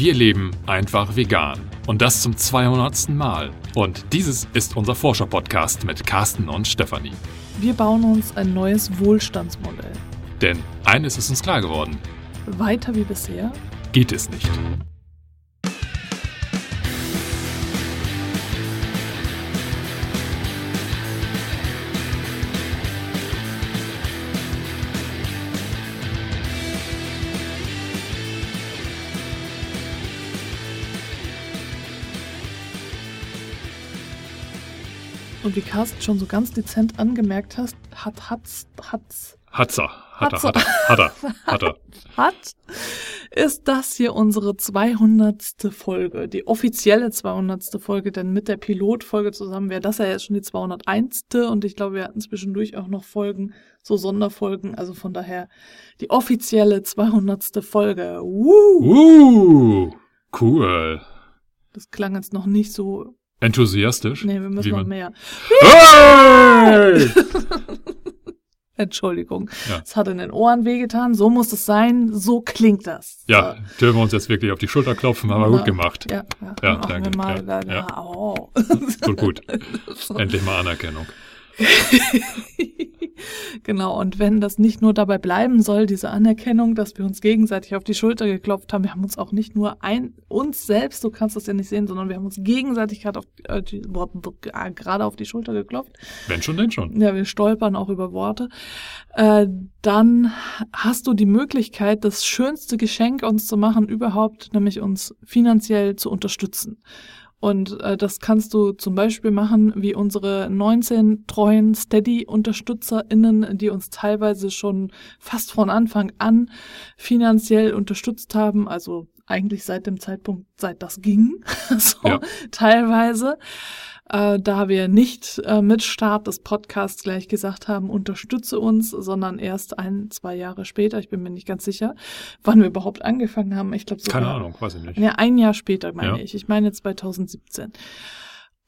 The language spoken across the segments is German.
Wir leben einfach vegan. Und das zum 200. Mal. Und dieses ist unser Forscher-Podcast mit Carsten und Stefanie. Wir bauen uns ein neues Wohlstandsmodell. Denn eines ist uns klar geworden. Weiter wie bisher geht es nicht. Und wie Carsten schon so ganz dezent angemerkt hast, hat hat's hat's Hatzer. Hat er, hat er, hat er, hat er. Hat, ist das hier unsere 200. Folge, die offizielle 200. Folge, denn mit der Pilotfolge zusammen wäre das ja jetzt schon die 201. Und ich glaube, wir hatten zwischendurch auch noch Folgen, so Sonderfolgen, also von daher die offizielle 200. Folge. Woo! Uh, cool. Das klang jetzt noch nicht so Enthusiastisch? Nee, wir müssen noch mehr. Hey! Entschuldigung. Ja. Es hat in den Ohren wehgetan. So muss es sein. So klingt das. Ja, so. dürfen wir uns jetzt wirklich auf die Schulter klopfen. Haben wir gut gemacht. Ja, ja. ja danke. Mal, ja, ja. Oh. Gut, gut. Endlich mal Anerkennung. genau, und wenn das nicht nur dabei bleiben soll, diese Anerkennung, dass wir uns gegenseitig auf die Schulter geklopft haben, wir haben uns auch nicht nur ein, uns selbst, du kannst das ja nicht sehen, sondern wir haben uns gegenseitig gerade auf, äh, äh, gerade auf die Schulter geklopft. Wenn schon, denn schon. Ja, wir stolpern auch über Worte. Äh, dann hast du die Möglichkeit, das schönste Geschenk uns zu machen überhaupt, nämlich uns finanziell zu unterstützen. Und äh, das kannst du zum Beispiel machen, wie unsere 19 treuen Steady-UnterstützerInnen, die uns teilweise schon fast von Anfang an finanziell unterstützt haben, also eigentlich seit dem Zeitpunkt, seit das ging, so ja. teilweise äh, da wir nicht äh, mit Start des Podcasts gleich gesagt haben, unterstütze uns, sondern erst ein, zwei Jahre später, ich bin mir nicht ganz sicher, wann wir überhaupt angefangen haben. Ich glaube sogar. Keine Ahnung, weiß ich nicht. Ja, ein Jahr später meine ja. ich. Ich meine 2017.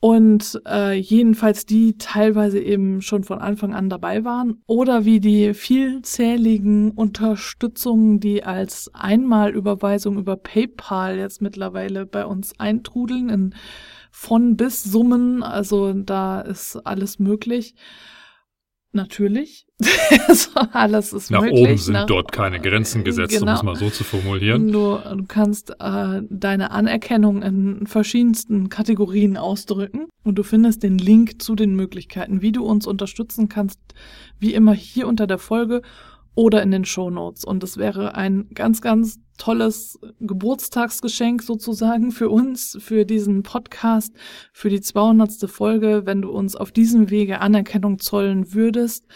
Und äh, jedenfalls die teilweise eben schon von Anfang an dabei waren oder wie die vielzähligen Unterstützungen, die als Einmalüberweisung über PayPal jetzt mittlerweile bei uns eintrudeln in von bis Summen, also da ist alles möglich. Natürlich. also alles ist Nach möglich. Nach oben sind Nach, dort keine Grenzen gesetzt, genau. um es mal so zu formulieren. Du, du kannst äh, deine Anerkennung in verschiedensten Kategorien ausdrücken und du findest den Link zu den Möglichkeiten, wie du uns unterstützen kannst, wie immer hier unter der Folge oder in den Show Notes. Und es wäre ein ganz, ganz tolles Geburtstagsgeschenk sozusagen für uns, für diesen Podcast, für die 200. Folge, wenn du uns auf diesem Wege Anerkennung zollen würdest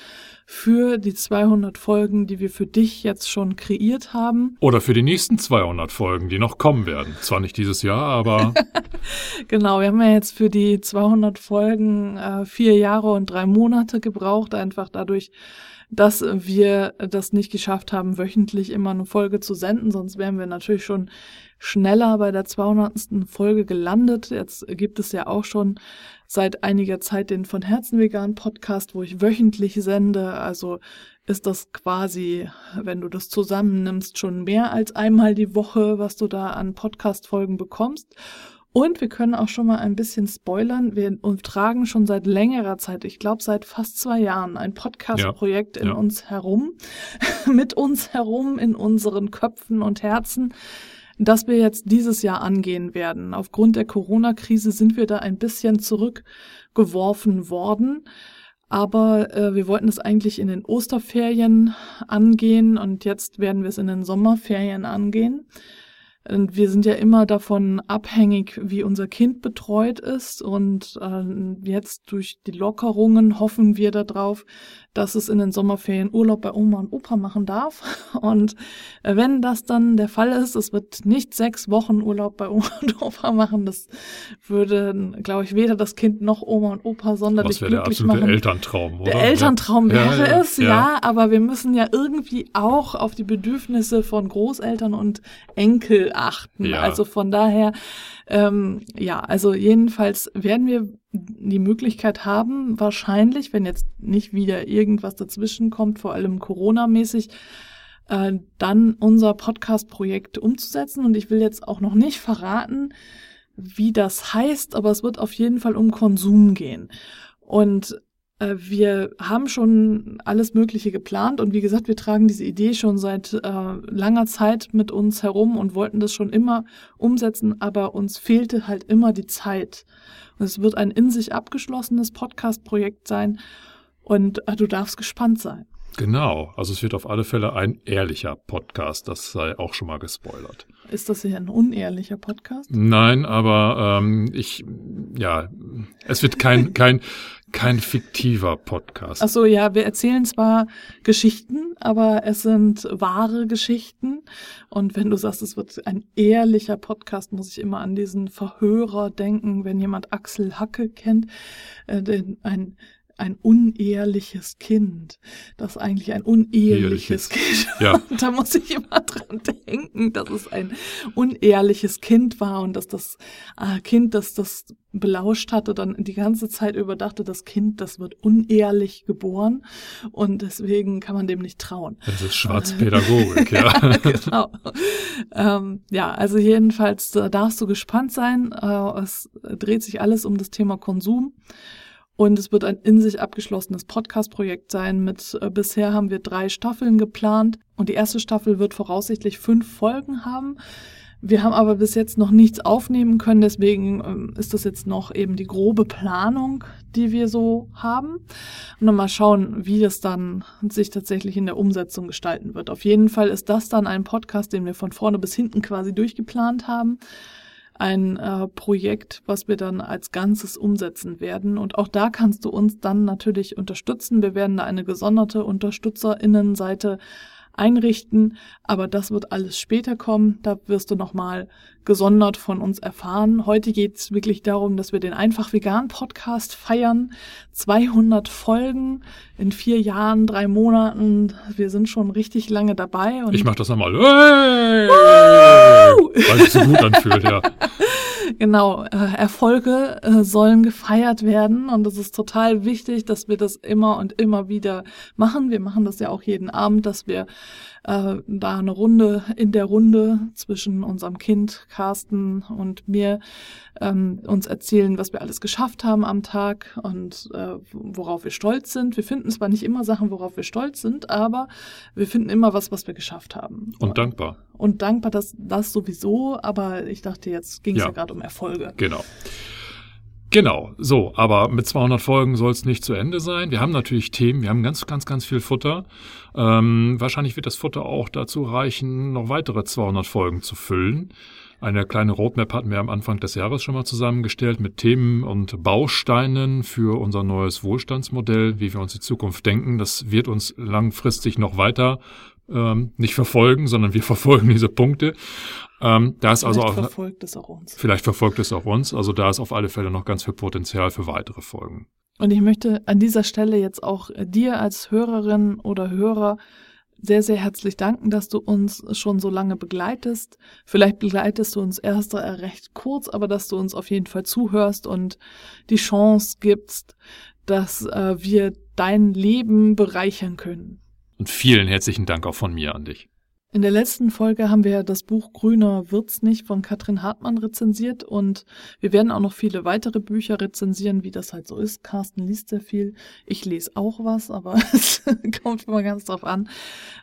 für die 200 Folgen, die wir für dich jetzt schon kreiert haben. Oder für die nächsten 200 Folgen, die noch kommen werden. Zwar nicht dieses Jahr, aber. genau, wir haben ja jetzt für die 200 Folgen äh, vier Jahre und drei Monate gebraucht, einfach dadurch, dass wir das nicht geschafft haben, wöchentlich immer eine Folge zu senden. Sonst wären wir natürlich schon schneller bei der 200. Folge gelandet. Jetzt gibt es ja auch schon seit einiger Zeit den von Herzen vegan Podcast, wo ich wöchentlich sende. Also ist das quasi, wenn du das zusammennimmst, schon mehr als einmal die Woche, was du da an Podcast-Folgen bekommst. Und wir können auch schon mal ein bisschen spoilern. Wir tragen schon seit längerer Zeit, ich glaube seit fast zwei Jahren, ein Podcast-Projekt ja, in ja. uns herum, mit uns herum, in unseren Köpfen und Herzen, das wir jetzt dieses Jahr angehen werden. Aufgrund der Corona-Krise sind wir da ein bisschen zurückgeworfen worden. Aber äh, wir wollten es eigentlich in den Osterferien angehen und jetzt werden wir es in den Sommerferien angehen. Und wir sind ja immer davon abhängig, wie unser Kind betreut ist. Und äh, jetzt durch die Lockerungen hoffen wir darauf, dass es in den Sommerferien Urlaub bei Oma und Opa machen darf. Und wenn das dann der Fall ist, es wird nicht sechs Wochen Urlaub bei Oma und Opa machen, das würde, glaube ich, weder das Kind noch Oma und Opa sonderlich Was glücklich der machen. Elterntraum, oder? Der Elterntraum ja. wäre ja, es, ja. ja, aber wir müssen ja irgendwie auch auf die Bedürfnisse von Großeltern und Enkel achten. Ja. Also von daher, ähm, ja, also jedenfalls werden wir die Möglichkeit haben, wahrscheinlich, wenn jetzt nicht wieder irgendwas dazwischen kommt, vor allem Corona-mäßig, äh, dann unser Podcast-Projekt umzusetzen. Und ich will jetzt auch noch nicht verraten, wie das heißt, aber es wird auf jeden Fall um Konsum gehen. Und wir haben schon alles Mögliche geplant und wie gesagt, wir tragen diese Idee schon seit äh, langer Zeit mit uns herum und wollten das schon immer umsetzen, aber uns fehlte halt immer die Zeit. Und es wird ein in sich abgeschlossenes Podcast-Projekt sein und äh, du darfst gespannt sein. Genau, also es wird auf alle Fälle ein ehrlicher Podcast, das sei auch schon mal gespoilert. Ist das hier ein unehrlicher Podcast? Nein, aber ähm, ich, ja, es wird kein, kein, kein fiktiver Podcast. Ach so, ja, wir erzählen zwar Geschichten, aber es sind wahre Geschichten. Und wenn du sagst, es wird ein ehrlicher Podcast, muss ich immer an diesen Verhörer denken, wenn jemand Axel Hacke kennt, äh, den, ein ein unehrliches Kind, das eigentlich ein unehrliches Kind. Ja. Da muss ich immer dran denken, dass es ein unehrliches Kind war und dass das äh, Kind, das das belauscht hatte, dann die ganze Zeit überdachte, das Kind, das wird unehrlich geboren und deswegen kann man dem nicht trauen. Das ist Schwarzpädagogik, ja. genau. Ähm, ja, also jedenfalls da darfst du gespannt sein. Äh, es dreht sich alles um das Thema Konsum. Und es wird ein in sich abgeschlossenes Podcast-Projekt sein. Mit äh, bisher haben wir drei Staffeln geplant und die erste Staffel wird voraussichtlich fünf Folgen haben. Wir haben aber bis jetzt noch nichts aufnehmen können, deswegen ähm, ist das jetzt noch eben die grobe Planung, die wir so haben. Und dann mal schauen, wie das dann sich tatsächlich in der Umsetzung gestalten wird. Auf jeden Fall ist das dann ein Podcast, den wir von vorne bis hinten quasi durchgeplant haben ein äh, Projekt, was wir dann als Ganzes umsetzen werden. Und auch da kannst du uns dann natürlich unterstützen. Wir werden da eine gesonderte Unterstützerinnenseite einrichten, aber das wird alles später kommen. Da wirst du nochmal gesondert von uns erfahren. Heute geht es wirklich darum, dass wir den Einfach Vegan Podcast feiern. 200 Folgen in vier Jahren, drei Monaten. Wir sind schon richtig lange dabei. ich mach das einmal. Hey! Weil es so gut anfühlt, ja. genau, äh, Erfolge äh, sollen gefeiert werden und es ist total wichtig, dass wir das immer und immer wieder machen. Wir machen das ja auch jeden Abend, dass wir äh, da eine Runde in der Runde zwischen unserem Kind Carsten und mir ähm, uns erzählen, was wir alles geschafft haben am Tag und äh, worauf wir stolz sind. Wir finden zwar nicht immer Sachen, worauf wir stolz sind, aber wir finden immer was, was wir geschafft haben. Und dankbar. Und dankbar, dass das sowieso, aber ich dachte, jetzt ging es ja, ja gerade um Erfolge. Genau. Genau, so, aber mit 200 Folgen soll es nicht zu Ende sein. Wir haben natürlich Themen, wir haben ganz, ganz, ganz viel Futter. Ähm, wahrscheinlich wird das Futter auch dazu reichen, noch weitere 200 Folgen zu füllen. Eine kleine Roadmap hatten wir am Anfang des Jahres schon mal zusammengestellt mit Themen und Bausteinen für unser neues Wohlstandsmodell, wie wir uns die Zukunft denken. Das wird uns langfristig noch weiter ähm, nicht verfolgen, sondern wir verfolgen diese Punkte. Ähm, da ist also vielleicht also auch, verfolgt es auch uns. Vielleicht verfolgt es auch uns. Also da ist auf alle Fälle noch ganz viel Potenzial für weitere Folgen. Und ich möchte an dieser Stelle jetzt auch dir als Hörerin oder Hörer sehr, sehr herzlich danken, dass du uns schon so lange begleitest. Vielleicht begleitest du uns erst recht kurz, aber dass du uns auf jeden Fall zuhörst und die Chance gibst, dass äh, wir dein Leben bereichern können. Und vielen herzlichen Dank auch von mir an dich. In der letzten Folge haben wir das Buch Grüner wird's nicht von Katrin Hartmann rezensiert und wir werden auch noch viele weitere Bücher rezensieren, wie das halt so ist. Carsten liest sehr viel. Ich lese auch was, aber es kommt immer ganz drauf an.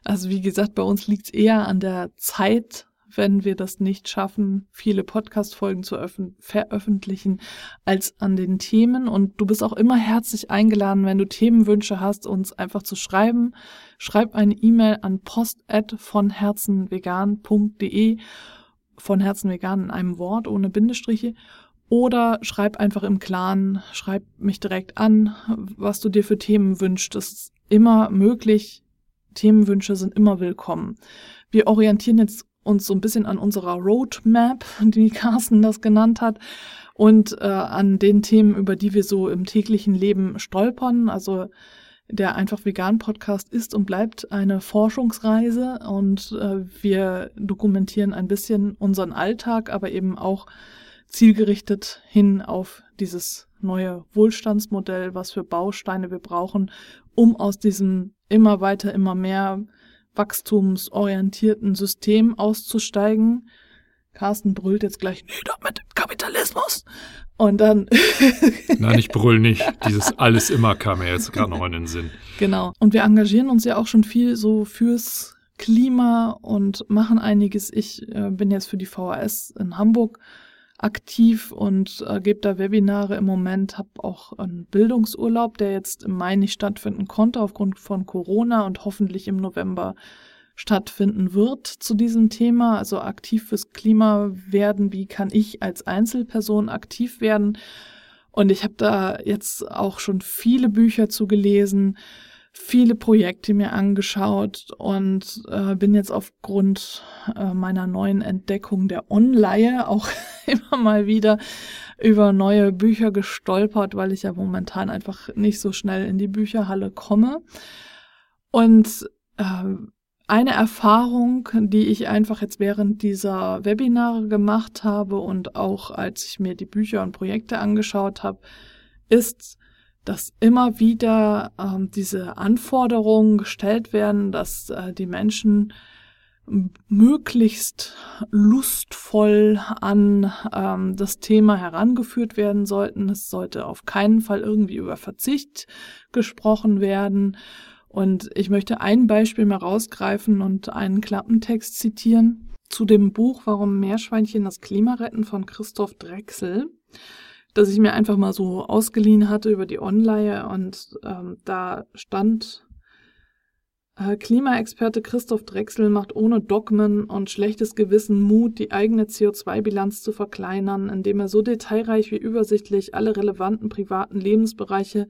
Also wie gesagt, bei uns liegt's eher an der Zeit, wenn wir das nicht schaffen, viele Podcast-Folgen zu veröffentlichen, als an den Themen. Und du bist auch immer herzlich eingeladen, wenn du Themenwünsche hast, uns einfach zu schreiben. Schreib eine E-Mail an post@vonherzenvegan.de von Herzen vegan in einem Wort ohne Bindestriche oder schreib einfach im Clan, schreib mich direkt an, was du dir für Themen wünschst. Das ist immer möglich. Themenwünsche sind immer willkommen. Wir orientieren jetzt uns so ein bisschen an unserer Roadmap, wie Carsten das genannt hat, und äh, an den Themen, über die wir so im täglichen Leben stolpern. Also der einfach vegan Podcast ist und bleibt eine Forschungsreise und äh, wir dokumentieren ein bisschen unseren Alltag, aber eben auch zielgerichtet hin auf dieses neue Wohlstandsmodell, was für Bausteine wir brauchen, um aus diesem immer weiter, immer mehr wachstumsorientierten System auszusteigen. Carsten brüllt jetzt gleich, nee, doch mit dem Kapitalismus. Und dann. Nein, ich brüll nicht. Dieses alles immer kam mir jetzt gerade noch in den Sinn. Genau. Und wir engagieren uns ja auch schon viel so fürs Klima und machen einiges. Ich äh, bin jetzt für die VHS in Hamburg aktiv und äh, gebe da Webinare im Moment, habe auch einen Bildungsurlaub, der jetzt im Mai nicht stattfinden konnte aufgrund von Corona und hoffentlich im November stattfinden wird zu diesem Thema, also aktiv fürs Klima werden, wie kann ich als Einzelperson aktiv werden. Und ich habe da jetzt auch schon viele Bücher zu gelesen, viele Projekte mir angeschaut und äh, bin jetzt aufgrund äh, meiner neuen Entdeckung der Online auch immer mal wieder über neue Bücher gestolpert, weil ich ja momentan einfach nicht so schnell in die Bücherhalle komme. Und äh, eine Erfahrung, die ich einfach jetzt während dieser Webinare gemacht habe und auch als ich mir die Bücher und Projekte angeschaut habe, ist, dass immer wieder ähm, diese Anforderungen gestellt werden, dass äh, die Menschen möglichst lustvoll an ähm, das Thema herangeführt werden sollten. Es sollte auf keinen Fall irgendwie über Verzicht gesprochen werden. Und ich möchte ein Beispiel mal rausgreifen und einen Klappentext zitieren zu dem Buch Warum Meerschweinchen das Klima retten von Christoph Drechsel das ich mir einfach mal so ausgeliehen hatte über die Online und ähm, da stand äh, Klimaexperte Christoph Drechsel macht ohne Dogmen und schlechtes Gewissen Mut, die eigene CO2-Bilanz zu verkleinern, indem er so detailreich wie übersichtlich alle relevanten privaten Lebensbereiche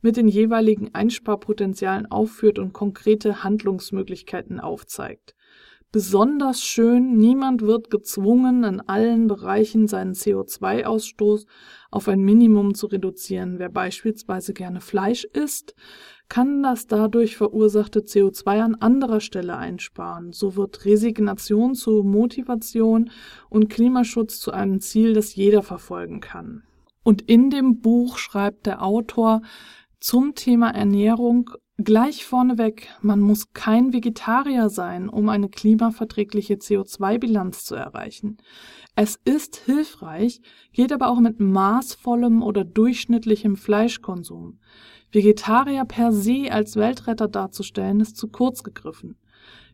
mit den jeweiligen Einsparpotenzialen aufführt und konkrete Handlungsmöglichkeiten aufzeigt. Besonders schön, niemand wird gezwungen, in allen Bereichen seinen CO2-Ausstoß auf ein Minimum zu reduzieren. Wer beispielsweise gerne Fleisch isst, kann das dadurch verursachte CO2 an anderer Stelle einsparen. So wird Resignation zu Motivation und Klimaschutz zu einem Ziel, das jeder verfolgen kann. Und in dem Buch schreibt der Autor zum Thema Ernährung Gleich vorneweg, man muss kein Vegetarier sein, um eine klimaverträgliche CO2-Bilanz zu erreichen. Es ist hilfreich, geht aber auch mit maßvollem oder durchschnittlichem Fleischkonsum. Vegetarier per se als Weltretter darzustellen, ist zu kurz gegriffen.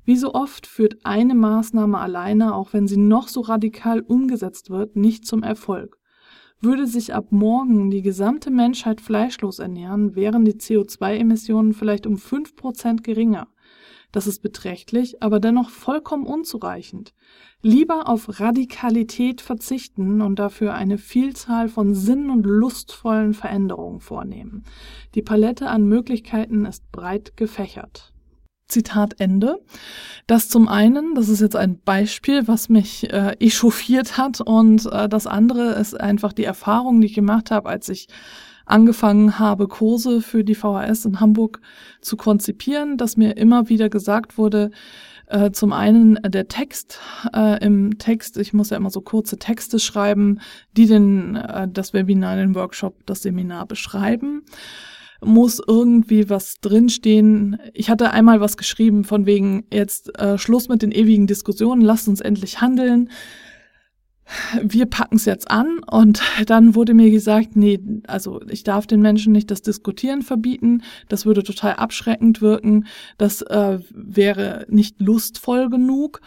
Wie so oft führt eine Maßnahme alleine, auch wenn sie noch so radikal umgesetzt wird, nicht zum Erfolg. Würde sich ab morgen die gesamte Menschheit fleischlos ernähren, wären die CO2-Emissionen vielleicht um fünf Prozent geringer. Das ist beträchtlich, aber dennoch vollkommen unzureichend. Lieber auf Radikalität verzichten und dafür eine Vielzahl von sinn- und lustvollen Veränderungen vornehmen. Die Palette an Möglichkeiten ist breit gefächert. Zitat Ende. Das zum einen, das ist jetzt ein Beispiel, was mich äh, echauffiert hat und äh, das andere ist einfach die Erfahrung, die ich gemacht habe, als ich angefangen habe, Kurse für die VHS in Hamburg zu konzipieren, dass mir immer wieder gesagt wurde, äh, zum einen der Text äh, im Text, ich muss ja immer so kurze Texte schreiben, die den äh, das Webinar, den Workshop, das Seminar beschreiben muss irgendwie was drinstehen. Ich hatte einmal was geschrieben von wegen jetzt äh, Schluss mit den ewigen Diskussionen, lasst uns endlich handeln. Wir packen es jetzt an und dann wurde mir gesagt, nee, also ich darf den Menschen nicht das Diskutieren verbieten, das würde total abschreckend wirken, das äh, wäre nicht lustvoll genug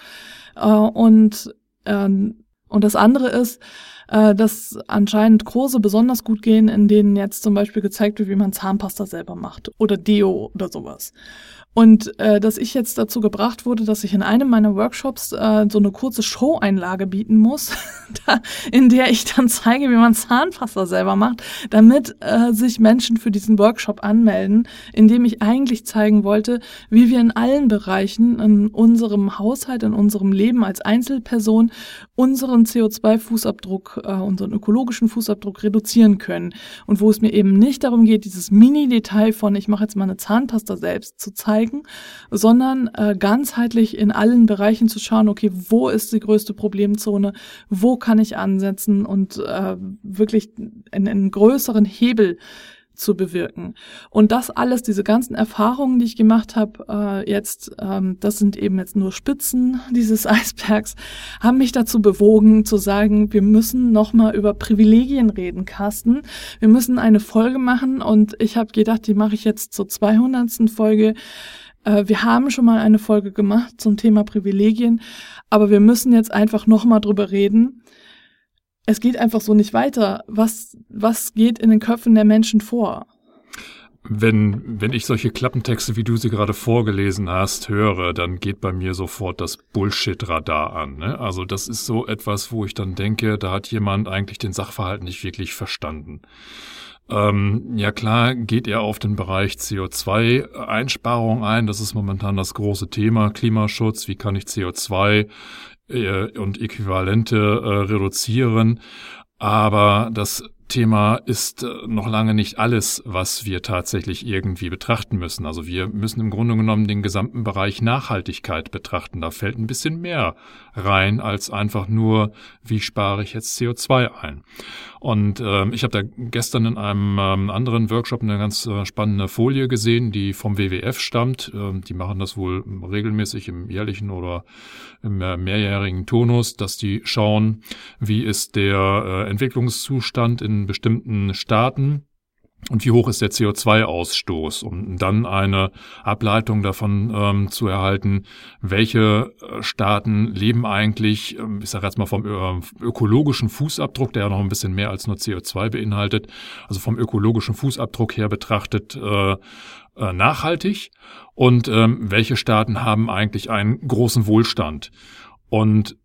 äh, und ähm, und das andere ist, äh, dass anscheinend Kurse besonders gut gehen, in denen jetzt zum Beispiel gezeigt wird, wie man Zahnpasta selber macht oder Deo oder sowas. Und äh, dass ich jetzt dazu gebracht wurde, dass ich in einem meiner Workshops äh, so eine kurze Show-Einlage bieten muss, da, in der ich dann zeige, wie man Zahnpasta selber macht, damit äh, sich Menschen für diesen Workshop anmelden, in dem ich eigentlich zeigen wollte, wie wir in allen Bereichen in unserem Haushalt, in unserem Leben als Einzelperson unseren CO2-Fußabdruck, äh, unseren ökologischen Fußabdruck reduzieren können. Und wo es mir eben nicht darum geht, dieses Mini-Detail von ich mache jetzt mal eine Zahnpasta selbst zu zeigen, zeigen, sondern äh, ganzheitlich in allen Bereichen zu schauen, okay, wo ist die größte Problemzone, wo kann ich ansetzen und äh, wirklich einen, einen größeren Hebel zu bewirken. Und das alles, diese ganzen Erfahrungen, die ich gemacht habe, äh, jetzt, ähm, das sind eben jetzt nur Spitzen dieses Eisbergs, haben mich dazu bewogen zu sagen, wir müssen nochmal über Privilegien reden, Carsten. Wir müssen eine Folge machen und ich habe gedacht, die mache ich jetzt zur 200. Folge. Äh, wir haben schon mal eine Folge gemacht zum Thema Privilegien, aber wir müssen jetzt einfach nochmal drüber reden es geht einfach so nicht weiter. Was, was geht in den Köpfen der Menschen vor? Wenn, wenn ich solche Klappentexte, wie du sie gerade vorgelesen hast, höre, dann geht bei mir sofort das Bullshit-Radar an. Ne? Also das ist so etwas, wo ich dann denke, da hat jemand eigentlich den Sachverhalt nicht wirklich verstanden. Ähm, ja klar, geht er auf den Bereich CO2-Einsparung ein. Das ist momentan das große Thema. Klimaschutz. Wie kann ich CO2 äh, und Äquivalente äh, reduzieren. Aber das Thema ist äh, noch lange nicht alles, was wir tatsächlich irgendwie betrachten müssen. Also wir müssen im Grunde genommen den gesamten Bereich Nachhaltigkeit betrachten. Da fällt ein bisschen mehr rein als einfach nur, wie spare ich jetzt CO2 ein. Und ähm, ich habe da gestern in einem ähm, anderen Workshop eine ganz äh, spannende Folie gesehen, die vom WWF stammt. Ähm, die machen das wohl regelmäßig im jährlichen oder im äh, mehrjährigen Turnus, dass die schauen, wie ist der äh, Entwicklungszustand in bestimmten Staaten und wie hoch ist der CO2-Ausstoß, um dann eine Ableitung davon ähm, zu erhalten, welche äh, Staaten leben eigentlich, ähm, ich sage jetzt mal vom äh, ökologischen Fußabdruck, der ja noch ein bisschen mehr als nur CO2 beinhaltet, also vom ökologischen Fußabdruck her betrachtet äh, äh, nachhaltig und ähm, welche Staaten haben eigentlich einen großen Wohlstand. Und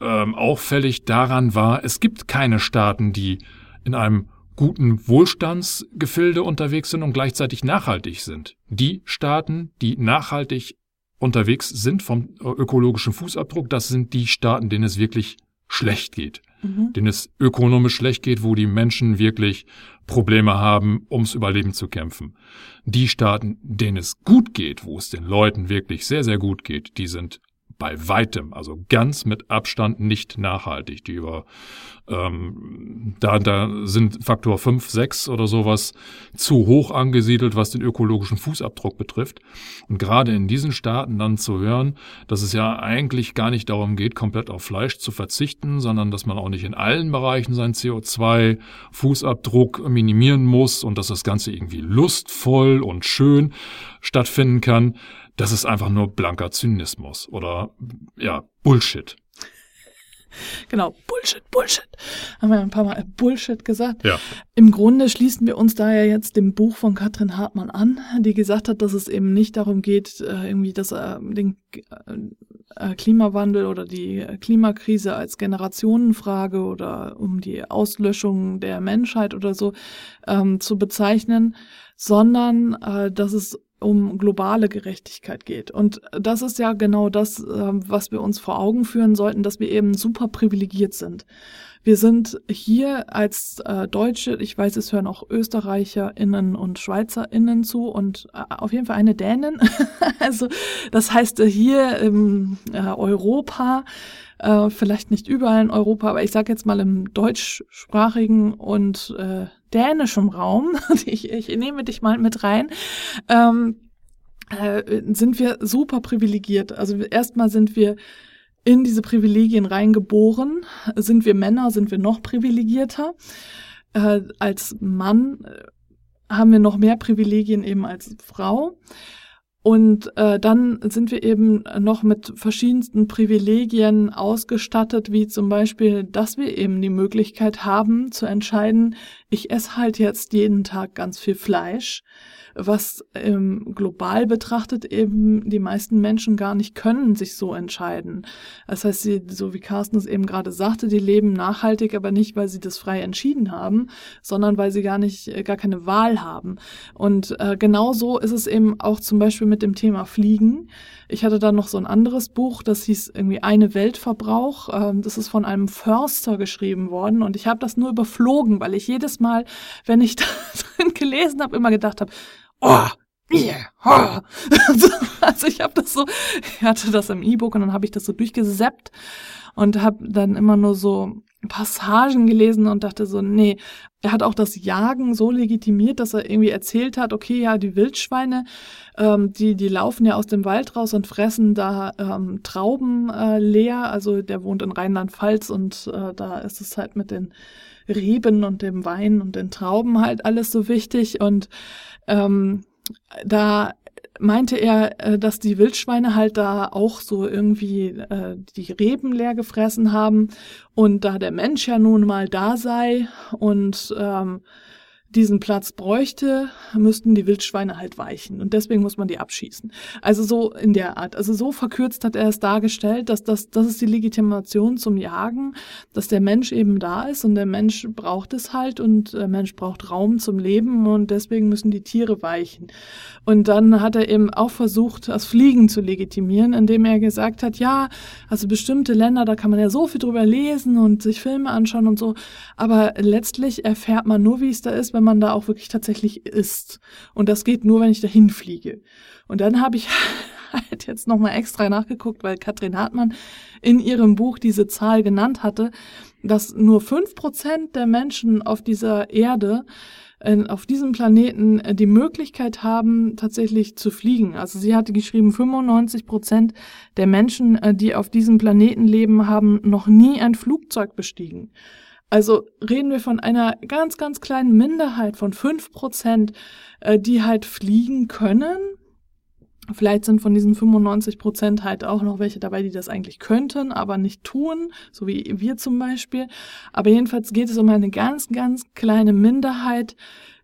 ähm, auffällig daran war, es gibt keine Staaten, die in einem guten Wohlstandsgefilde unterwegs sind und gleichzeitig nachhaltig sind. Die Staaten, die nachhaltig unterwegs sind vom ökologischen Fußabdruck, das sind die Staaten, denen es wirklich schlecht geht, mhm. denen es ökonomisch schlecht geht, wo die Menschen wirklich Probleme haben, ums Überleben zu kämpfen. Die Staaten, denen es gut geht, wo es den Leuten wirklich sehr, sehr gut geht, die sind bei weitem, also ganz mit Abstand nicht nachhaltig. Die über ähm, da, da sind Faktor 5, 6 oder sowas zu hoch angesiedelt, was den ökologischen Fußabdruck betrifft. Und gerade in diesen Staaten dann zu hören, dass es ja eigentlich gar nicht darum geht, komplett auf Fleisch zu verzichten, sondern dass man auch nicht in allen Bereichen seinen CO2-Fußabdruck minimieren muss und dass das Ganze irgendwie lustvoll und schön stattfinden kann, das ist einfach nur blanker Zynismus oder ja, Bullshit. Genau, Bullshit, Bullshit. Haben wir ein paar Mal Bullshit gesagt. Ja. Im Grunde schließen wir uns da ja jetzt dem Buch von Katrin Hartmann an, die gesagt hat, dass es eben nicht darum geht, äh, irgendwie das, äh, den äh, Klimawandel oder die Klimakrise als Generationenfrage oder um die Auslöschung der Menschheit oder so ähm, zu bezeichnen, sondern äh, dass es um globale Gerechtigkeit geht. Und das ist ja genau das, ähm, was wir uns vor Augen führen sollten, dass wir eben super privilegiert sind. Wir sind hier als äh, Deutsche, ich weiß, es hören auch ÖsterreicherInnen und SchweizerInnen zu und äh, auf jeden Fall eine Dänin. also das heißt, äh, hier im äh, Europa, äh, vielleicht nicht überall in Europa, aber ich sage jetzt mal im deutschsprachigen und äh, dänischen Raum, ich, ich nehme dich mal mit rein, ähm, äh, sind wir super privilegiert. Also erstmal sind wir in diese Privilegien reingeboren. Sind wir Männer, sind wir noch privilegierter. Äh, als Mann äh, haben wir noch mehr Privilegien eben als Frau. Und äh, dann sind wir eben noch mit verschiedensten Privilegien ausgestattet, wie zum Beispiel, dass wir eben die Möglichkeit haben zu entscheiden, ich esse halt jetzt jeden Tag ganz viel Fleisch was ähm, global betrachtet eben die meisten Menschen gar nicht können sich so entscheiden. Das heißt, sie, so wie Carsten es eben gerade sagte, die leben nachhaltig, aber nicht, weil sie das frei entschieden haben, sondern weil sie gar nicht, äh, gar keine Wahl haben. Und äh, genauso ist es eben auch zum Beispiel mit dem Thema Fliegen. Ich hatte da noch so ein anderes Buch, das hieß irgendwie Eine Weltverbrauch. Ähm, das ist von einem Förster geschrieben worden und ich habe das nur überflogen, weil ich jedes Mal, wenn ich da drin gelesen habe, immer gedacht habe, oh, yeah, oh. also ich habe das so, ich hatte das im E-Book und dann habe ich das so durchgeseppt und habe dann immer nur so Passagen gelesen und dachte so, nee, er hat auch das Jagen so legitimiert, dass er irgendwie erzählt hat, okay, ja, die Wildschweine, ähm, die, die laufen ja aus dem Wald raus und fressen da ähm, Trauben äh, leer. Also der wohnt in Rheinland-Pfalz und äh, da ist es halt mit den Reben und dem Wein und den Trauben halt alles so wichtig. Und ähm, da meinte er, äh, dass die Wildschweine halt da auch so irgendwie äh, die Reben leer gefressen haben und da der Mensch ja nun mal da sei und ähm, diesen Platz bräuchte, müssten die Wildschweine halt weichen. Und deswegen muss man die abschießen. Also so in der Art. Also so verkürzt hat er es dargestellt, dass das, das ist die Legitimation zum Jagen, dass der Mensch eben da ist und der Mensch braucht es halt und der Mensch braucht Raum zum Leben und deswegen müssen die Tiere weichen. Und dann hat er eben auch versucht, das Fliegen zu legitimieren, indem er gesagt hat, ja, also bestimmte Länder, da kann man ja so viel drüber lesen und sich Filme anschauen und so, aber letztlich erfährt man nur, wie es da ist, wenn man da auch wirklich tatsächlich ist. Und das geht nur, wenn ich dahin fliege. Und dann habe ich halt jetzt nochmal extra nachgeguckt, weil Katrin Hartmann in ihrem Buch diese Zahl genannt hatte, dass nur fünf Prozent der Menschen auf dieser Erde auf diesem Planeten äh, die Möglichkeit haben, tatsächlich zu fliegen. Also sie hatte geschrieben, 95 Prozent der Menschen, äh, die auf diesem Planeten leben, haben noch nie ein Flugzeug bestiegen. Also reden wir von einer ganz, ganz kleinen Minderheit von fünf Prozent, äh, die halt fliegen können. Vielleicht sind von diesen 95 Prozent halt auch noch welche dabei, die das eigentlich könnten, aber nicht tun, so wie wir zum Beispiel. Aber jedenfalls geht es um eine ganz, ganz kleine Minderheit,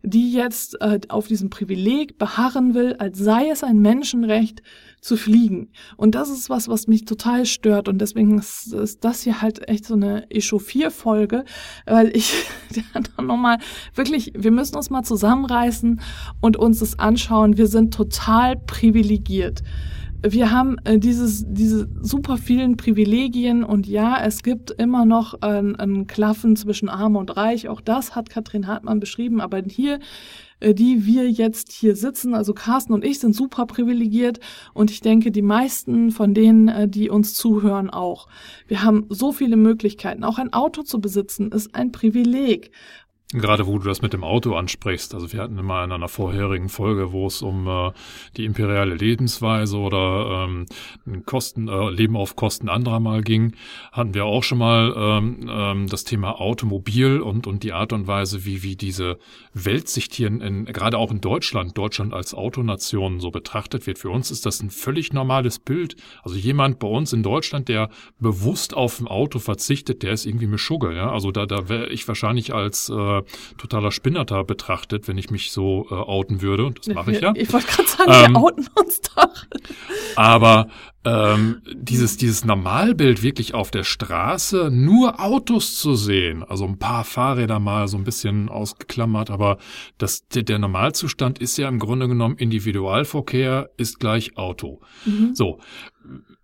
die jetzt äh, auf diesem Privileg beharren will, als sei es ein Menschenrecht, zu fliegen. Und das ist was, was mich total stört. Und deswegen ist, ist das hier halt echt so eine Echauffierfolge, weil ich dann nochmal wirklich, wir müssen uns mal zusammenreißen und uns das anschauen. Wir sind total privilegiert wir haben äh, dieses, diese super vielen Privilegien und ja, es gibt immer noch ein, ein Klaffen zwischen Arm und Reich. Auch das hat Katrin Hartmann beschrieben. Aber hier äh, die wir jetzt hier sitzen, also Carsten und ich sind super privilegiert und ich denke, die meisten von denen, äh, die uns zuhören, auch. Wir haben so viele Möglichkeiten. Auch ein Auto zu besitzen ist ein Privileg. Gerade wo du das mit dem Auto ansprichst, also wir hatten immer in einer vorherigen Folge, wo es um äh, die imperiale Lebensweise oder ähm, Kosten, äh, Leben auf Kosten anderer mal ging, hatten wir auch schon mal ähm, ähm, das Thema Automobil und und die Art und Weise, wie wie diese Weltsicht hier in, in, gerade auch in Deutschland, Deutschland als Autonation so betrachtet wird. Für uns ist das ein völlig normales Bild. Also jemand bei uns in Deutschland, der bewusst auf ein Auto verzichtet, der ist irgendwie Mischugge, ja. Also da da wäre ich wahrscheinlich als äh, totaler Spinnerter betrachtet, wenn ich mich so äh, outen würde. Und das mache ich ja. Ich wollte gerade sagen, ähm, wir outen uns doch. Aber ähm, dieses, dieses Normalbild wirklich auf der Straße, nur Autos zu sehen, also ein paar Fahrräder mal so ein bisschen ausgeklammert, aber das, der, der Normalzustand ist ja im Grunde genommen Individualverkehr ist gleich Auto. Mhm. So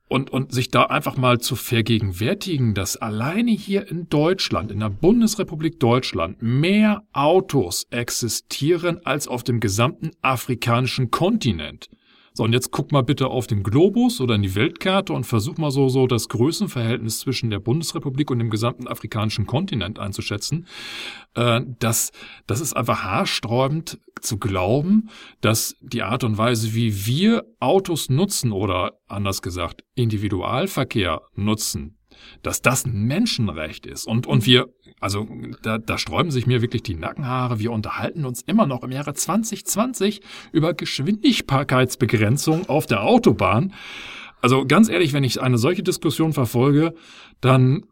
und, und sich da einfach mal zu vergegenwärtigen, dass alleine hier in Deutschland, in der Bundesrepublik Deutschland, mehr Autos existieren als auf dem gesamten afrikanischen Kontinent. So, und jetzt guck mal bitte auf den Globus oder in die Weltkarte und versuch mal so, so das Größenverhältnis zwischen der Bundesrepublik und dem gesamten afrikanischen Kontinent einzuschätzen. Äh, das, das ist einfach haarsträubend zu glauben, dass die Art und Weise, wie wir Autos nutzen oder anders gesagt Individualverkehr nutzen, dass das ein Menschenrecht ist. Und, und wir, also da, da sträuben sich mir wirklich die Nackenhaare. Wir unterhalten uns immer noch im Jahre 2020 über Geschwindigkeitsbegrenzung auf der Autobahn. Also ganz ehrlich, wenn ich eine solche Diskussion verfolge, dann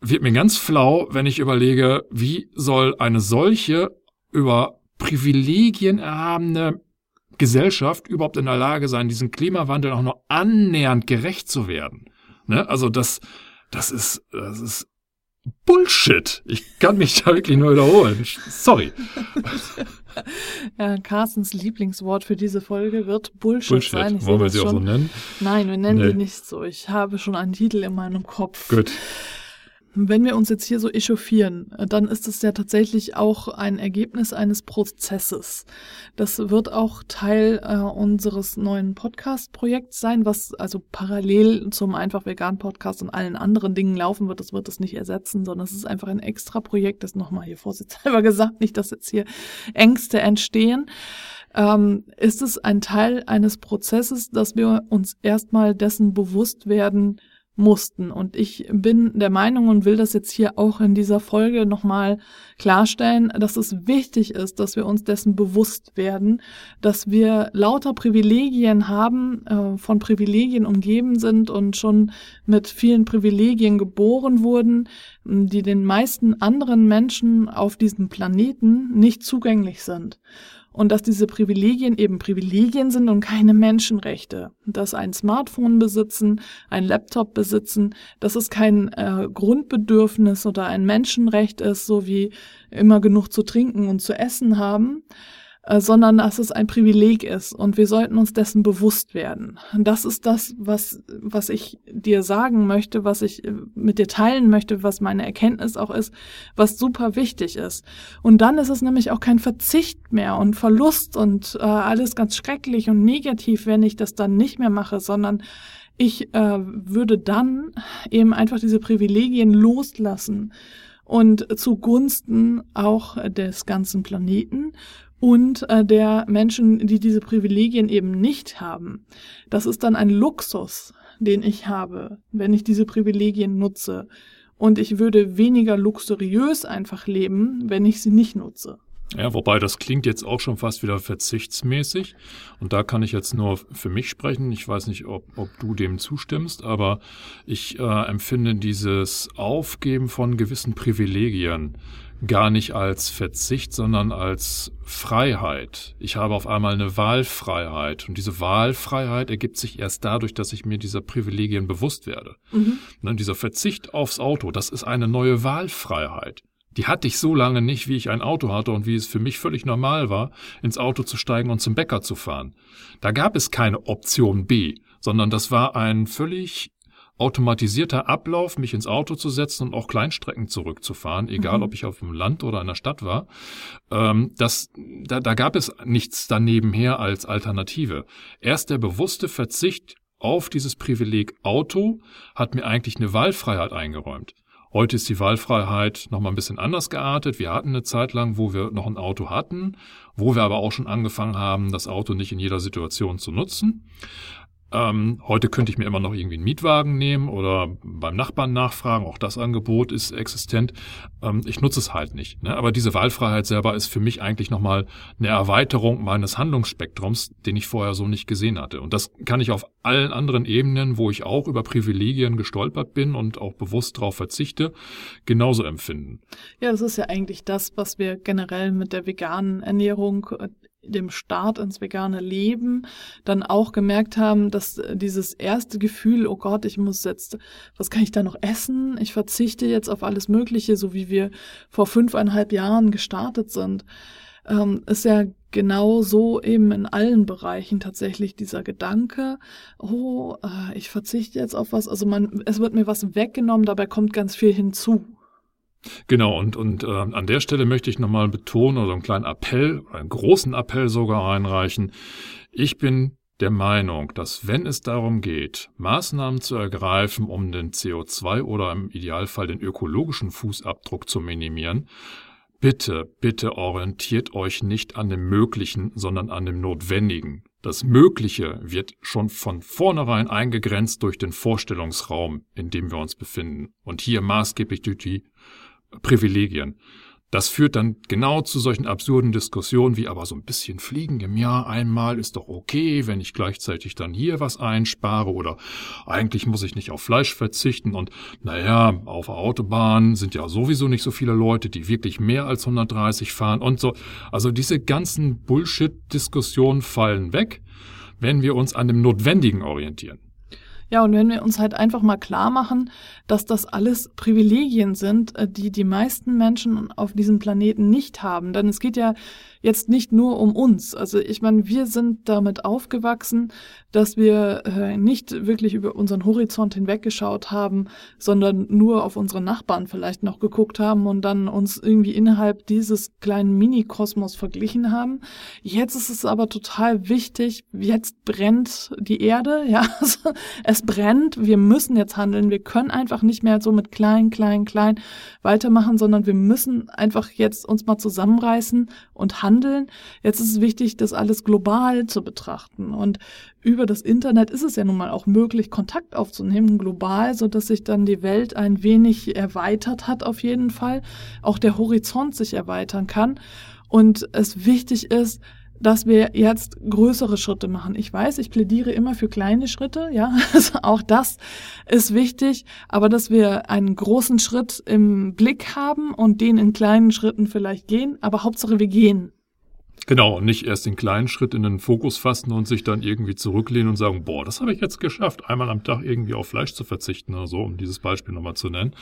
wird mir ganz flau, wenn ich überlege, wie soll eine solche über Privilegien erhabene Gesellschaft überhaupt in der Lage sein, diesem Klimawandel auch nur annähernd gerecht zu werden. Ne? Also das, das ist, das ist Bullshit. Ich kann mich da wirklich nur wiederholen. Sorry. Ja, Carstens Lieblingswort für diese Folge wird Bullshit, Bullshit. sein. Ich Wollen wir sie schon. auch so nennen? Nein, wir nennen nee. sie nicht so. Ich habe schon einen Titel in meinem Kopf. Gut. Wenn wir uns jetzt hier so echauffieren, dann ist es ja tatsächlich auch ein Ergebnis eines Prozesses. Das wird auch Teil äh, unseres neuen Podcast-Projekts sein, was also parallel zum einfach vegan Podcast und allen anderen Dingen laufen wird. Das wird es nicht ersetzen, sondern es ist einfach ein extra Projekt. Das nochmal hier vorsichtshalber gesagt, nicht, dass jetzt hier Ängste entstehen. Ähm, ist es ein Teil eines Prozesses, dass wir uns erstmal dessen bewusst werden, mussten. Und ich bin der Meinung und will das jetzt hier auch in dieser Folge nochmal klarstellen, dass es wichtig ist, dass wir uns dessen bewusst werden, dass wir lauter Privilegien haben, äh, von Privilegien umgeben sind und schon mit vielen Privilegien geboren wurden, die den meisten anderen Menschen auf diesem Planeten nicht zugänglich sind und dass diese Privilegien eben Privilegien sind und keine Menschenrechte. Dass ein Smartphone besitzen, ein Laptop besitzen, dass es kein äh, Grundbedürfnis oder ein Menschenrecht ist, so wie immer genug zu trinken und zu essen haben, äh, sondern dass es ein Privileg ist und wir sollten uns dessen bewusst werden. Das ist das, was, was ich dir sagen möchte, was ich äh, mit dir teilen möchte, was meine Erkenntnis auch ist, was super wichtig ist. Und dann ist es nämlich auch kein Verzicht mehr und Verlust und äh, alles ganz schrecklich und negativ, wenn ich das dann nicht mehr mache, sondern ich äh, würde dann eben einfach diese Privilegien loslassen und zugunsten auch des ganzen Planeten und äh, der Menschen, die diese Privilegien eben nicht haben. Das ist dann ein Luxus, den ich habe, wenn ich diese Privilegien nutze. Und ich würde weniger luxuriös einfach leben, wenn ich sie nicht nutze. Ja, wobei das klingt jetzt auch schon fast wieder verzichtsmäßig. Und da kann ich jetzt nur für mich sprechen. Ich weiß nicht, ob, ob du dem zustimmst, aber ich äh, empfinde dieses Aufgeben von gewissen Privilegien gar nicht als Verzicht, sondern als Freiheit. Ich habe auf einmal eine Wahlfreiheit und diese Wahlfreiheit ergibt sich erst dadurch, dass ich mir dieser Privilegien bewusst werde. Mhm. Und dieser Verzicht aufs Auto, das ist eine neue Wahlfreiheit. Die hatte ich so lange nicht, wie ich ein Auto hatte und wie es für mich völlig normal war, ins Auto zu steigen und zum Bäcker zu fahren. Da gab es keine Option B, sondern das war ein völlig automatisierter Ablauf, mich ins Auto zu setzen und auch Kleinstrecken zurückzufahren, egal mhm. ob ich auf dem Land oder in der Stadt war. Ähm, das, da, da gab es nichts danebenher als Alternative. Erst der bewusste Verzicht auf dieses Privileg Auto hat mir eigentlich eine Wahlfreiheit eingeräumt. Heute ist die Wahlfreiheit noch mal ein bisschen anders geartet. Wir hatten eine Zeit lang, wo wir noch ein Auto hatten, wo wir aber auch schon angefangen haben, das Auto nicht in jeder Situation zu nutzen. Ähm, heute könnte ich mir immer noch irgendwie einen Mietwagen nehmen oder beim Nachbarn nachfragen. Auch das Angebot ist existent. Ähm, ich nutze es halt nicht. Ne? Aber diese Wahlfreiheit selber ist für mich eigentlich nochmal eine Erweiterung meines Handlungsspektrums, den ich vorher so nicht gesehen hatte. Und das kann ich auf allen anderen Ebenen, wo ich auch über Privilegien gestolpert bin und auch bewusst darauf verzichte, genauso empfinden. Ja, das ist ja eigentlich das, was wir generell mit der veganen Ernährung äh, dem Start ins vegane Leben dann auch gemerkt haben, dass dieses erste Gefühl, oh Gott, ich muss jetzt, was kann ich da noch essen? Ich verzichte jetzt auf alles Mögliche, so wie wir vor fünfeinhalb Jahren gestartet sind, ähm, ist ja genau so eben in allen Bereichen tatsächlich dieser Gedanke, oh, äh, ich verzichte jetzt auf was, also man, es wird mir was weggenommen, dabei kommt ganz viel hinzu. Genau, und, und äh, an der Stelle möchte ich nochmal betonen oder einen kleinen Appell, einen großen Appell sogar einreichen. Ich bin der Meinung, dass wenn es darum geht, Maßnahmen zu ergreifen, um den CO2 oder im Idealfall den ökologischen Fußabdruck zu minimieren, bitte, bitte orientiert euch nicht an dem Möglichen, sondern an dem Notwendigen. Das Mögliche wird schon von vornherein eingegrenzt durch den Vorstellungsraum, in dem wir uns befinden und hier maßgeblich durch die Privilegien. Das führt dann genau zu solchen absurden Diskussionen wie aber so ein bisschen Fliegen im Jahr einmal ist doch okay, wenn ich gleichzeitig dann hier was einspare oder eigentlich muss ich nicht auf Fleisch verzichten und naja, auf der Autobahn sind ja sowieso nicht so viele Leute, die wirklich mehr als 130 fahren und so. Also diese ganzen Bullshit-Diskussionen fallen weg, wenn wir uns an dem Notwendigen orientieren. Ja, und wenn wir uns halt einfach mal klar machen, dass das alles Privilegien sind, äh, die die meisten Menschen auf diesem Planeten nicht haben, denn es geht ja jetzt nicht nur um uns. Also ich meine, wir sind damit aufgewachsen, dass wir äh, nicht wirklich über unseren Horizont hinweggeschaut haben, sondern nur auf unsere Nachbarn vielleicht noch geguckt haben und dann uns irgendwie innerhalb dieses kleinen Minikosmos verglichen haben. Jetzt ist es aber total wichtig, jetzt brennt die Erde, ja, also es brennt, wir müssen jetzt handeln, wir können einfach nicht mehr so mit klein, klein, klein weitermachen, sondern wir müssen einfach jetzt uns mal zusammenreißen und handeln. Jetzt ist es wichtig, das alles global zu betrachten. Und über das Internet ist es ja nun mal auch möglich, Kontakt aufzunehmen, global, so dass sich dann die Welt ein wenig erweitert hat, auf jeden Fall. Auch der Horizont sich erweitern kann. Und es wichtig ist, dass wir jetzt größere Schritte machen. Ich weiß, ich plädiere immer für kleine Schritte, ja, also auch das ist wichtig, aber dass wir einen großen Schritt im Blick haben und den in kleinen Schritten vielleicht gehen, aber Hauptsache wir gehen. Genau, und nicht erst den kleinen Schritt in den Fokus fassen und sich dann irgendwie zurücklehnen und sagen, boah, das habe ich jetzt geschafft, einmal am Tag irgendwie auf Fleisch zu verzichten oder so, um dieses Beispiel nochmal zu nennen,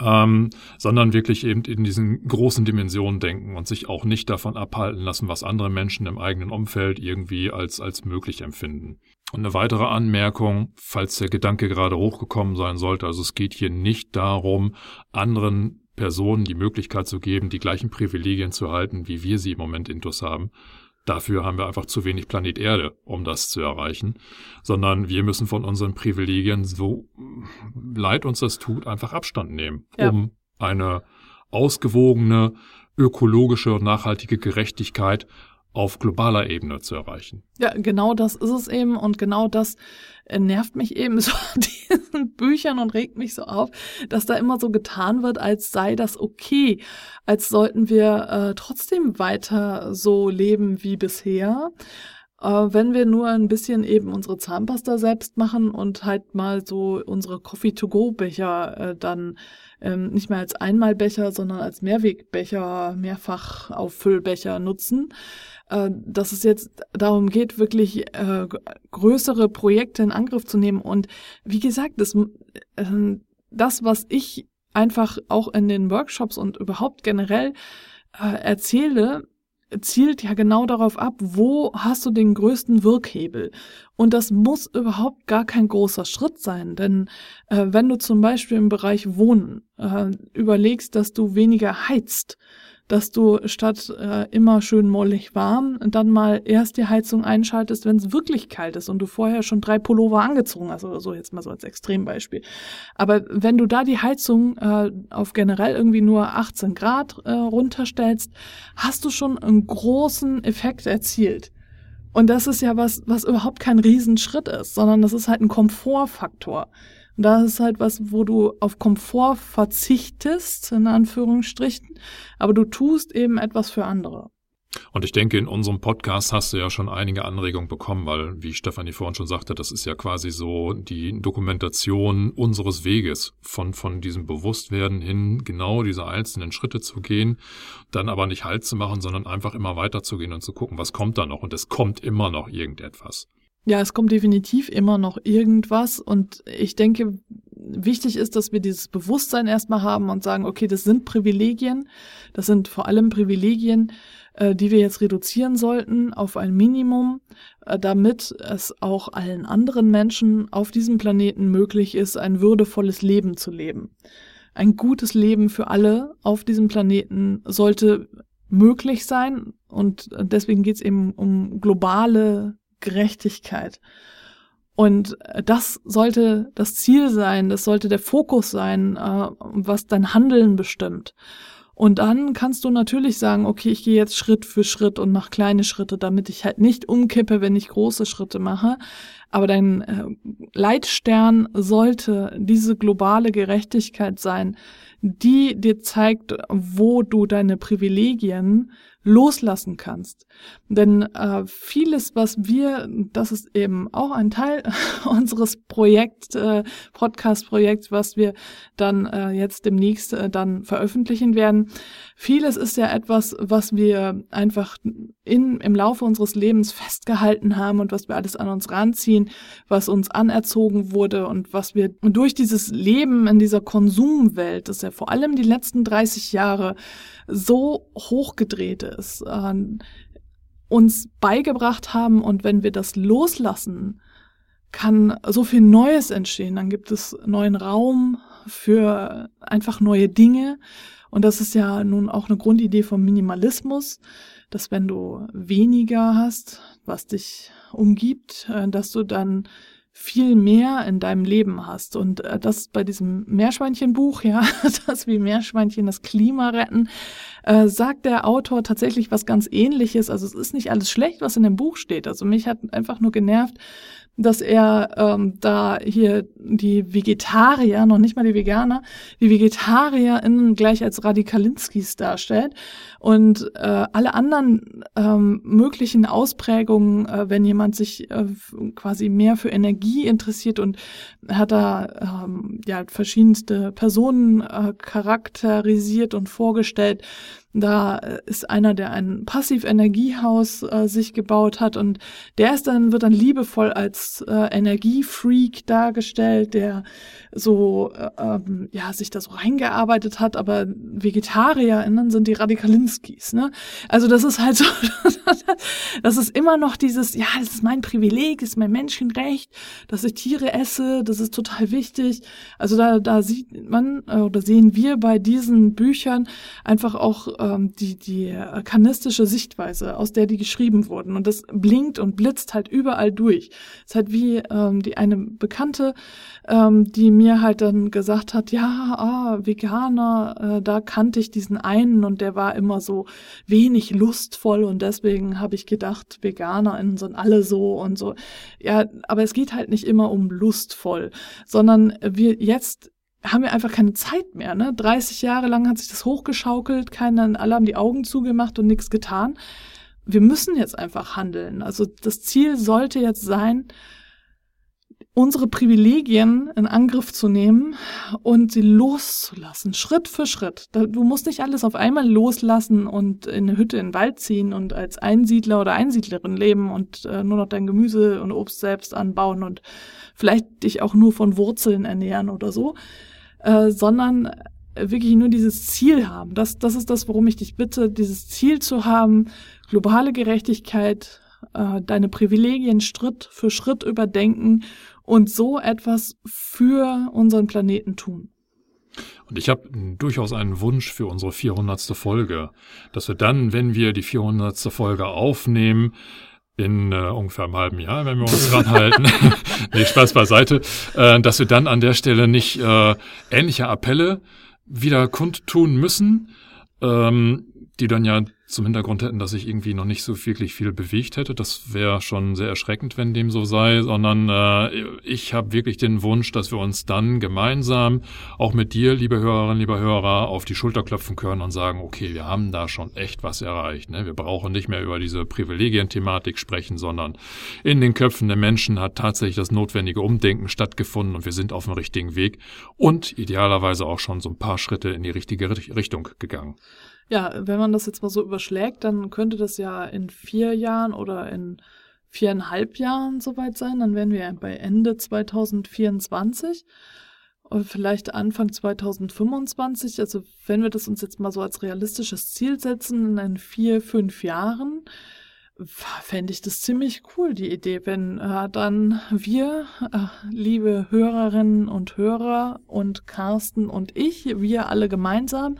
ähm, sondern wirklich eben in diesen großen Dimensionen denken und sich auch nicht davon abhalten lassen, was andere Menschen im eigenen Umfeld irgendwie als, als möglich empfinden. Und eine weitere Anmerkung, falls der Gedanke gerade hochgekommen sein sollte, also es geht hier nicht darum, anderen Personen die Möglichkeit zu geben, die gleichen Privilegien zu halten, wie wir sie im Moment intus haben. Dafür haben wir einfach zu wenig Planet Erde, um das zu erreichen, sondern wir müssen von unseren Privilegien, so leid uns das tut, einfach Abstand nehmen, ja. um eine ausgewogene, ökologische und nachhaltige Gerechtigkeit auf globaler Ebene zu erreichen. Ja, genau das ist es eben und genau das nervt mich eben so an diesen Büchern und regt mich so auf, dass da immer so getan wird, als sei das okay, als sollten wir äh, trotzdem weiter so leben wie bisher. Äh, wenn wir nur ein bisschen eben unsere Zahnpasta selbst machen und halt mal so unsere Coffee-to-go-Becher äh, dann ähm, nicht mehr als Einmalbecher, sondern als Mehrwegbecher, mehrfach Auffüllbecher nutzen, äh, dass es jetzt darum geht, wirklich äh, größere Projekte in Angriff zu nehmen. Und wie gesagt, das, äh, das, was ich einfach auch in den Workshops und überhaupt generell äh, erzähle, zielt ja genau darauf ab, wo hast du den größten Wirkhebel. Und das muss überhaupt gar kein großer Schritt sein, denn äh, wenn du zum Beispiel im Bereich Wohnen äh, überlegst, dass du weniger heizt, dass du statt äh, immer schön mollig warm dann mal erst die Heizung einschaltest, wenn es wirklich kalt ist und du vorher schon drei Pullover angezogen hast oder so, jetzt mal so als Extrembeispiel. Aber wenn du da die Heizung äh, auf generell irgendwie nur 18 Grad äh, runterstellst, hast du schon einen großen Effekt erzielt. Und das ist ja was, was überhaupt kein Riesenschritt ist, sondern das ist halt ein Komfortfaktor. Und da ist halt was, wo du auf Komfort verzichtest, in Anführungsstrichen, aber du tust eben etwas für andere. Und ich denke, in unserem Podcast hast du ja schon einige Anregungen bekommen, weil, wie Stefanie vorhin schon sagte, das ist ja quasi so die Dokumentation unseres Weges von, von diesem Bewusstwerden hin, genau diese einzelnen Schritte zu gehen, dann aber nicht Halt zu machen, sondern einfach immer weiterzugehen und zu gucken, was kommt da noch. Und es kommt immer noch irgendetwas. Ja, es kommt definitiv immer noch irgendwas und ich denke, wichtig ist, dass wir dieses Bewusstsein erstmal haben und sagen, okay, das sind Privilegien, das sind vor allem Privilegien, äh, die wir jetzt reduzieren sollten auf ein Minimum, äh, damit es auch allen anderen Menschen auf diesem Planeten möglich ist, ein würdevolles Leben zu leben. Ein gutes Leben für alle auf diesem Planeten sollte möglich sein und deswegen geht es eben um globale Gerechtigkeit. Und das sollte das Ziel sein, das sollte der Fokus sein, äh, was dein Handeln bestimmt. Und dann kannst du natürlich sagen, okay, ich gehe jetzt Schritt für Schritt und mache kleine Schritte, damit ich halt nicht umkippe, wenn ich große Schritte mache. Aber dein äh, Leitstern sollte diese globale Gerechtigkeit sein, die dir zeigt, wo du deine Privilegien loslassen kannst. Denn äh, vieles, was wir, das ist eben auch ein Teil unseres Projekt, äh, Podcast-Projekts, was wir dann äh, jetzt demnächst äh, dann veröffentlichen werden. Vieles ist ja etwas, was wir einfach in, im Laufe unseres Lebens festgehalten haben und was wir alles an uns ranziehen, was uns anerzogen wurde und was wir durch dieses Leben in dieser Konsumwelt, das ja vor allem die letzten 30 Jahre so hochgedreht ist, äh, uns beigebracht haben und wenn wir das loslassen, kann so viel Neues entstehen. Dann gibt es neuen Raum für einfach neue Dinge. Und das ist ja nun auch eine Grundidee vom Minimalismus, dass wenn du weniger hast, was dich umgibt, äh, dass du dann viel mehr in deinem Leben hast. Und äh, das bei diesem Meerschweinchenbuch, ja, das wie Meerschweinchen das Klima retten, äh, sagt der Autor tatsächlich was ganz ähnliches. Also es ist nicht alles schlecht, was in dem Buch steht. Also mich hat einfach nur genervt, dass er ähm, da hier die Vegetarier, noch nicht mal die Veganer, die VegetarierInnen gleich als Radikalinskis darstellt und äh, alle anderen ähm, möglichen Ausprägungen, äh, wenn jemand sich äh, quasi mehr für Energie interessiert und hat da ähm, ja verschiedenste Personen äh, charakterisiert und vorgestellt, da ist einer, der ein Passiv-Energiehaus äh, sich gebaut hat und der ist dann, wird dann liebevoll als äh, Energiefreak dargestellt, der so, äh, ähm, ja, sich da so reingearbeitet hat, aber VegetarierInnen sind die Radikalinskis, ne? Also das ist halt so, das ist immer noch dieses, ja, das ist mein Privileg, das ist mein Menschenrecht, dass ich Tiere esse, das ist total wichtig. Also da, da sieht man, äh, oder sehen wir bei diesen Büchern einfach auch ähm, die, die kanistische Sichtweise, aus der die geschrieben wurden. Und das blinkt und blitzt halt überall durch. Es ist halt wie ähm, die eine Bekannte, ähm, die mir halt dann gesagt hat, ja, ah, Veganer, äh, da kannte ich diesen einen und der war immer so wenig lustvoll und deswegen habe ich gedacht, VeganerInnen sind alle so und so. Ja, aber es geht halt nicht immer um lustvoll, sondern wir jetzt haben wir einfach keine Zeit mehr. Ne? 30 Jahre lang hat sich das hochgeschaukelt, keiner, alle haben die Augen zugemacht und nichts getan. Wir müssen jetzt einfach handeln. Also das Ziel sollte jetzt sein, unsere Privilegien in Angriff zu nehmen und sie loszulassen, Schritt für Schritt. Du musst nicht alles auf einmal loslassen und in eine Hütte in den Wald ziehen und als Einsiedler oder Einsiedlerin leben und äh, nur noch dein Gemüse und Obst selbst anbauen und vielleicht dich auch nur von Wurzeln ernähren oder so, äh, sondern wirklich nur dieses Ziel haben. Das, das ist das, worum ich dich bitte, dieses Ziel zu haben, globale Gerechtigkeit, äh, deine Privilegien Schritt für Schritt überdenken und so etwas für unseren Planeten tun. Und ich habe durchaus einen Wunsch für unsere 400. Folge, dass wir dann, wenn wir die 400. Folge aufnehmen, in äh, ungefähr einem halben Jahr, wenn wir uns dran halten, nee, Spaß beiseite, äh, dass wir dann an der Stelle nicht äh, ähnliche Appelle wieder kundtun müssen, ähm, die dann ja zum Hintergrund hätten, dass sich irgendwie noch nicht so wirklich viel bewegt hätte. Das wäre schon sehr erschreckend, wenn dem so sei, sondern äh, ich habe wirklich den Wunsch, dass wir uns dann gemeinsam, auch mit dir, liebe Hörerinnen, liebe Hörer, auf die Schulter klopfen können und sagen, okay, wir haben da schon echt was erreicht. Ne? Wir brauchen nicht mehr über diese Privilegienthematik sprechen, sondern in den Köpfen der Menschen hat tatsächlich das notwendige Umdenken stattgefunden und wir sind auf dem richtigen Weg und idealerweise auch schon so ein paar Schritte in die richtige Richtung gegangen. Ja, wenn man das jetzt mal so überschlägt, dann könnte das ja in vier Jahren oder in viereinhalb Jahren soweit sein. Dann wären wir bei Ende 2024 oder vielleicht Anfang 2025. Also wenn wir das uns jetzt mal so als realistisches Ziel setzen, in vier, fünf Jahren, fände ich das ziemlich cool, die Idee, wenn äh, dann wir, äh, liebe Hörerinnen und Hörer und Carsten und ich, wir alle gemeinsam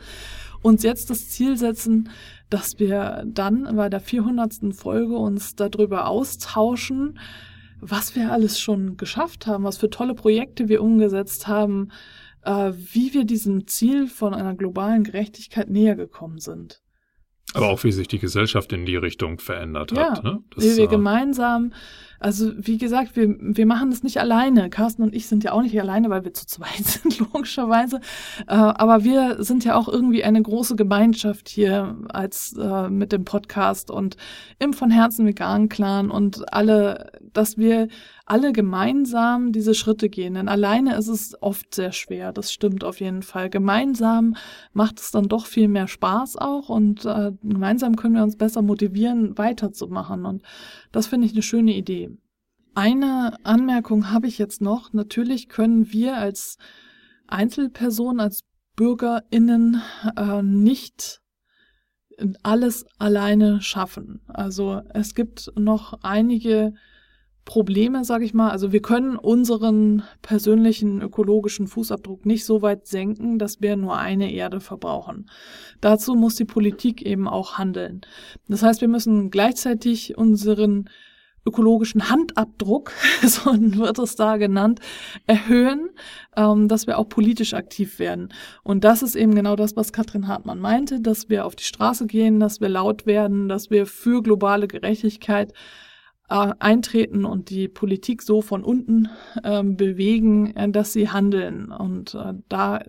uns jetzt das Ziel setzen, dass wir dann bei der 400. Folge uns darüber austauschen, was wir alles schon geschafft haben, was für tolle Projekte wir umgesetzt haben, äh, wie wir diesem Ziel von einer globalen Gerechtigkeit näher gekommen sind. Aber auch wie sich die Gesellschaft in die Richtung verändert ja, hat. Ne? Das, wie wir äh, gemeinsam also wie gesagt, wir, wir machen das nicht alleine. Carsten und ich sind ja auch nicht alleine, weil wir zu zweit sind, logischerweise. Äh, aber wir sind ja auch irgendwie eine große Gemeinschaft hier als äh, mit dem Podcast und im von Herzen veganen Clan und alle, dass wir alle gemeinsam diese Schritte gehen. Denn alleine ist es oft sehr schwer, das stimmt auf jeden Fall. Gemeinsam macht es dann doch viel mehr Spaß auch und äh, gemeinsam können wir uns besser motivieren, weiterzumachen. Und das finde ich eine schöne Idee. Eine Anmerkung habe ich jetzt noch. Natürlich können wir als Einzelpersonen, als BürgerInnen äh, nicht alles alleine schaffen. Also es gibt noch einige Probleme, sage ich mal. Also wir können unseren persönlichen ökologischen Fußabdruck nicht so weit senken, dass wir nur eine Erde verbrauchen. Dazu muss die Politik eben auch handeln. Das heißt, wir müssen gleichzeitig unseren ökologischen Handabdruck, so wird es da genannt, erhöhen, ähm, dass wir auch politisch aktiv werden. Und das ist eben genau das, was Katrin Hartmann meinte, dass wir auf die Straße gehen, dass wir laut werden, dass wir für globale Gerechtigkeit äh, eintreten und die Politik so von unten ähm, bewegen, äh, dass sie handeln. Und äh, da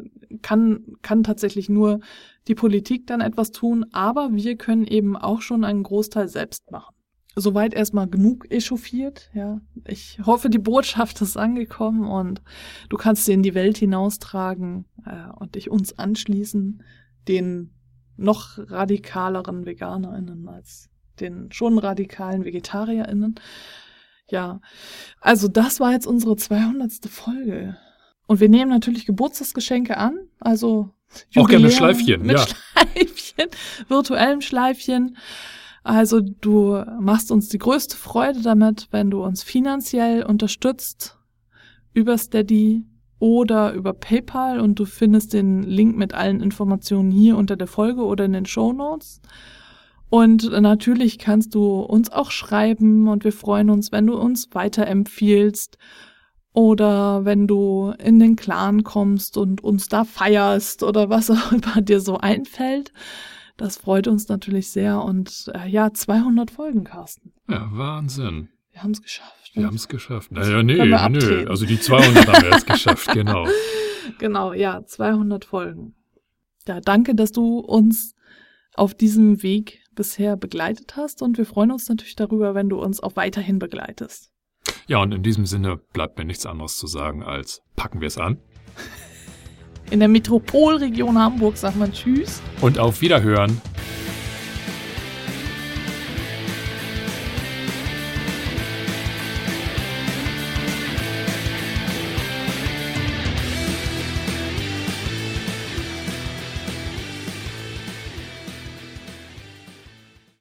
kann, kann tatsächlich nur die Politik dann etwas tun, aber wir können eben auch schon einen Großteil selbst machen soweit erstmal genug echauffiert. Ja, ich hoffe, die Botschaft ist angekommen und du kannst sie in die Welt hinaustragen äh, und dich uns anschließen, den noch radikaleren VeganerInnen als den schon radikalen VegetarierInnen. Ja, also das war jetzt unsere 200. Folge. Und wir nehmen natürlich Geburtstagsgeschenke an, also Jubiläum auch gerne Schleifchen, mit ja. Schleifchen, virtuellem Schleifchen. Also du machst uns die größte Freude damit, wenn du uns finanziell unterstützt über Steady oder über PayPal und du findest den Link mit allen Informationen hier unter der Folge oder in den Show Notes. Und natürlich kannst du uns auch schreiben und wir freuen uns, wenn du uns weiterempfiehlst oder wenn du in den Clan kommst und uns da feierst oder was auch immer dir so einfällt. Das freut uns natürlich sehr. Und äh, ja, 200 Folgen, Carsten. Ja, Wahnsinn. Wir haben es geschafft. Wir haben es geschafft. Naja, nee, nö. Also die 200 haben wir jetzt geschafft, genau. Genau, ja, 200 Folgen. Ja, danke, dass du uns auf diesem Weg bisher begleitet hast und wir freuen uns natürlich darüber, wenn du uns auch weiterhin begleitest. Ja, und in diesem Sinne bleibt mir nichts anderes zu sagen als packen wir es an. In der Metropolregion Hamburg sagt man Tschüss. Und auf Wiederhören.